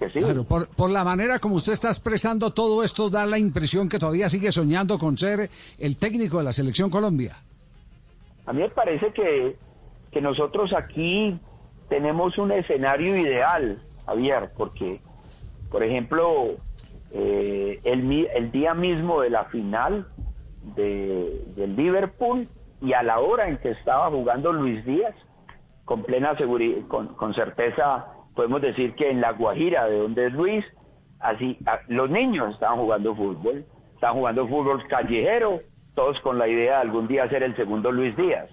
que sí. por, por, la manera como usted está expresando todo esto, da la impresión que todavía sigue soñando con ser el técnico de la Selección Colombia. A mí me parece que, que nosotros aquí tenemos un escenario ideal, Javier, porque, por ejemplo, eh, el, el día mismo de la final de, del Liverpool y a la hora en que estaba jugando Luis Díaz, con plena seguridad, con, certeza podemos decir que en La Guajira, de donde es Luis, así los niños estaban jugando fútbol, estaban jugando fútbol callejero, todos con la idea de algún día ser el segundo Luis Díaz.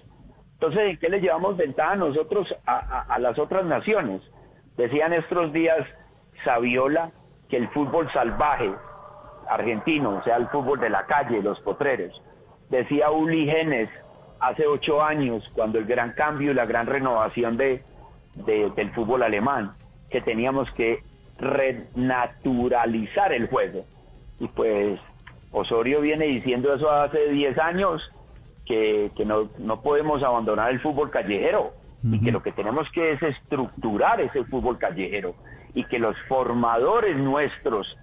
Entonces, ¿en qué le llevamos ventaja nosotros a, a las otras naciones? Decían estos días Saviola que el fútbol salvaje argentino, o sea, el fútbol de la calle, los potreros. Decía Uli Genes hace ocho años, cuando el gran cambio y la gran renovación de, del fútbol alemán, que teníamos que renaturalizar el juego. Y pues Osorio viene diciendo eso hace diez años, que, no, no podemos abandonar el fútbol callejero y que lo que tenemos que es estructurar ese fútbol callejero y que los formadores nuestros,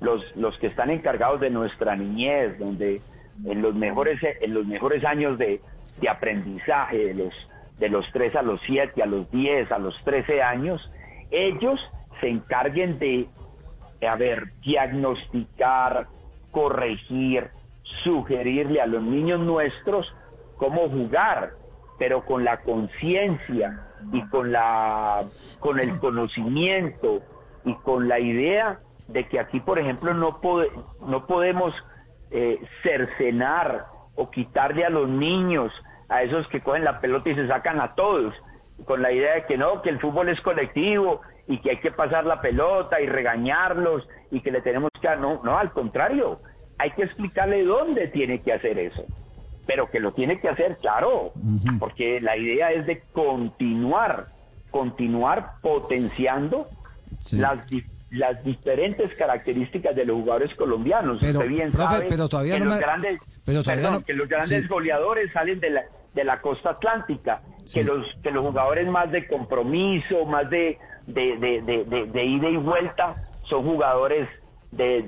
los, los que están encargados de nuestra niñez, donde en los mejores, en los mejores años de, de aprendizaje, de los, de los 3 a los 7, a los 10, a los 13 años, ellos se encarguen de, diagnosticar, corregir, sugerirle a los niños nuestros cómo jugar, pero con la conciencia y con la con el conocimiento y con la idea de que aquí, por ejemplo, no no podemos eh, cercenar o quitarle a los niños, a esos que cogen la pelota y se sacan a todos, con la idea de que no, que el fútbol es colectivo y que hay que pasar la pelota y regañarlos y que le tenemos que... No, no, al contrario, hay que explicarle dónde tiene que hacer eso pero que lo tiene que hacer, claro, porque la idea es de continuar, continuar potenciando las, las diferentes características de los jugadores colombianos. Pero, bien pero todavía que no los grandes, que los grandes goleadores salen de la, de la costa atlántica, que los que los jugadores más de compromiso, más de, de, de, de ida y vuelta, son jugadores de,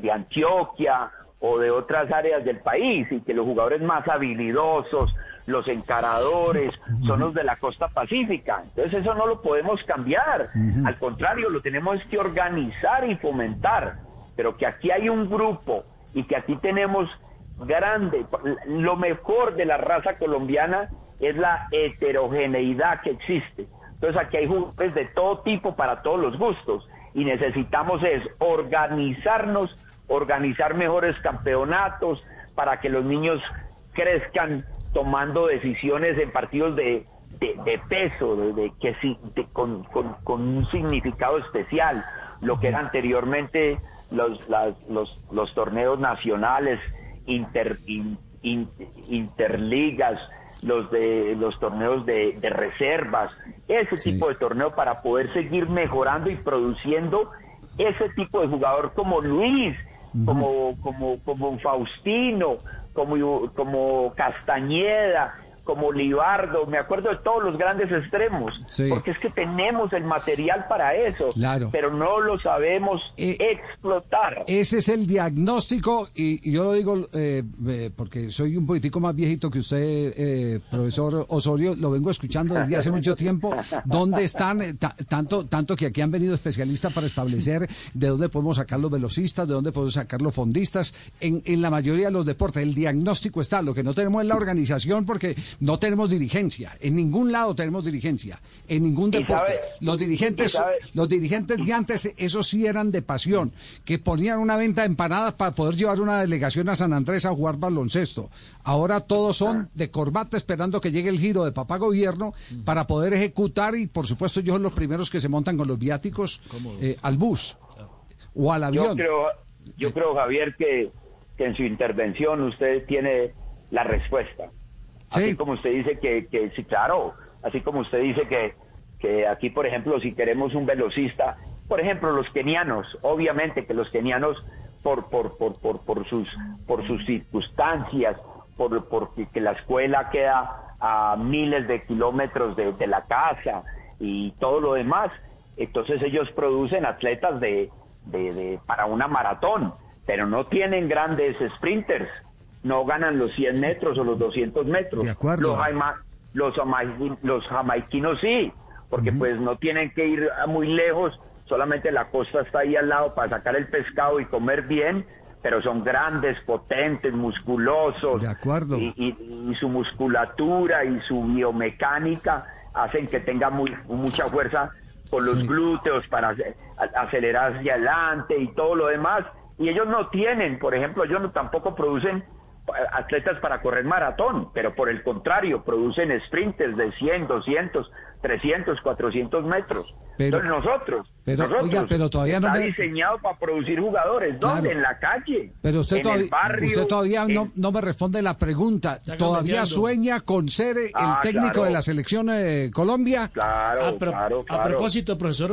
de Antioquia o de otras áreas del país y que los jugadores más habilidosos, los encaradores, son los de la costa pacífica. Entonces eso no lo podemos cambiar. Al contrario, lo tenemos que organizar y fomentar. Pero que aquí hay un grupo y que aquí tenemos grande, lo mejor de la raza colombiana es la heterogeneidad que existe. Entonces aquí hay jugadores de todo tipo para todos los gustos y necesitamos es organizarnos organizar mejores campeonatos para que los niños crezcan tomando decisiones en partidos de, de, peso, de, que con, con, un significado especial, lo que era anteriormente los, los, los, torneos nacionales, inter, interligas, los de los torneos de, reservas, ese tipo de torneo para poder seguir mejorando y produciendo ese tipo de jugador como Luis, como, como, como Faustino, como, como Castañeda, como Libardo, me acuerdo de todos los grandes extremos, porque es que tenemos el material para eso, pero no lo sabemos eh, explotar. Ese es el diagnóstico, y, yo lo digo eh, eh, porque soy un poquitico más viejito que usted, profesor Osorio, lo vengo escuchando desde hace mucho tiempo, ¿dónde están, tanto, tanto que aquí han venido especialistas para establecer de dónde podemos sacar los velocistas, de dónde podemos sacar los fondistas, en, en la mayoría de los deportes, el diagnóstico está, lo que no tenemos es la organización porque no tenemos dirigencia. En ningún lado tenemos dirigencia. En ningún deporte. los dirigentes, los dirigentes de antes, esos sí eran de pasión, que ponían una venta de empanadas para poder llevar una delegación a San Andrés a jugar baloncesto. Ahora todos son de corbata esperando que llegue el giro de papá gobierno para poder ejecutar y por supuesto ellos son los primeros que se montan con los viáticos eh, al bus o al avión. Yo creo, yo creo Javier, que, que en su intervención usted tiene la respuesta. Así como usted dice que, que, sí, claro, así como usted dice que, que aquí, por ejemplo, si queremos un velocista, por ejemplo, los kenianos, obviamente que los kenianos, por, por, por, por, por sus, por sus circunstancias, por, porque la escuela queda a miles de kilómetros de, de la casa y todo lo demás, entonces ellos producen atletas de, para una maratón, pero no tienen grandes sprinters, no ganan los 100 metros o los 200 metros. De acuerdo. Los, los, jamaiquinos sí, porque pues no tienen que ir muy lejos, solamente la costa está ahí al lado para sacar el pescado y comer bien, pero son grandes, potentes, musculosos. De acuerdo. Y, su musculatura y su biomecánica hacen que tenga muy, mucha fuerza con los glúteos para acelerar hacia adelante y todo lo demás. Y ellos no tienen, por ejemplo, ellos no, tampoco producen atletas para correr maratón, pero por el contrario, producen sprinters de 100, 200, 300, 400 metros. Pero, Entonces nosotros, pero, nosotros pero todavía está no diseñado para producir jugadores. ¿Dónde? En la calle. Pero usted en todavía, el barrio, usted todavía no, no, me responde la pregunta. ¿Todavía sueña con ser el Ah, técnico claro. de la selección eh, Colombia? Claro, a, pro- claro, a claro. propósito, profesor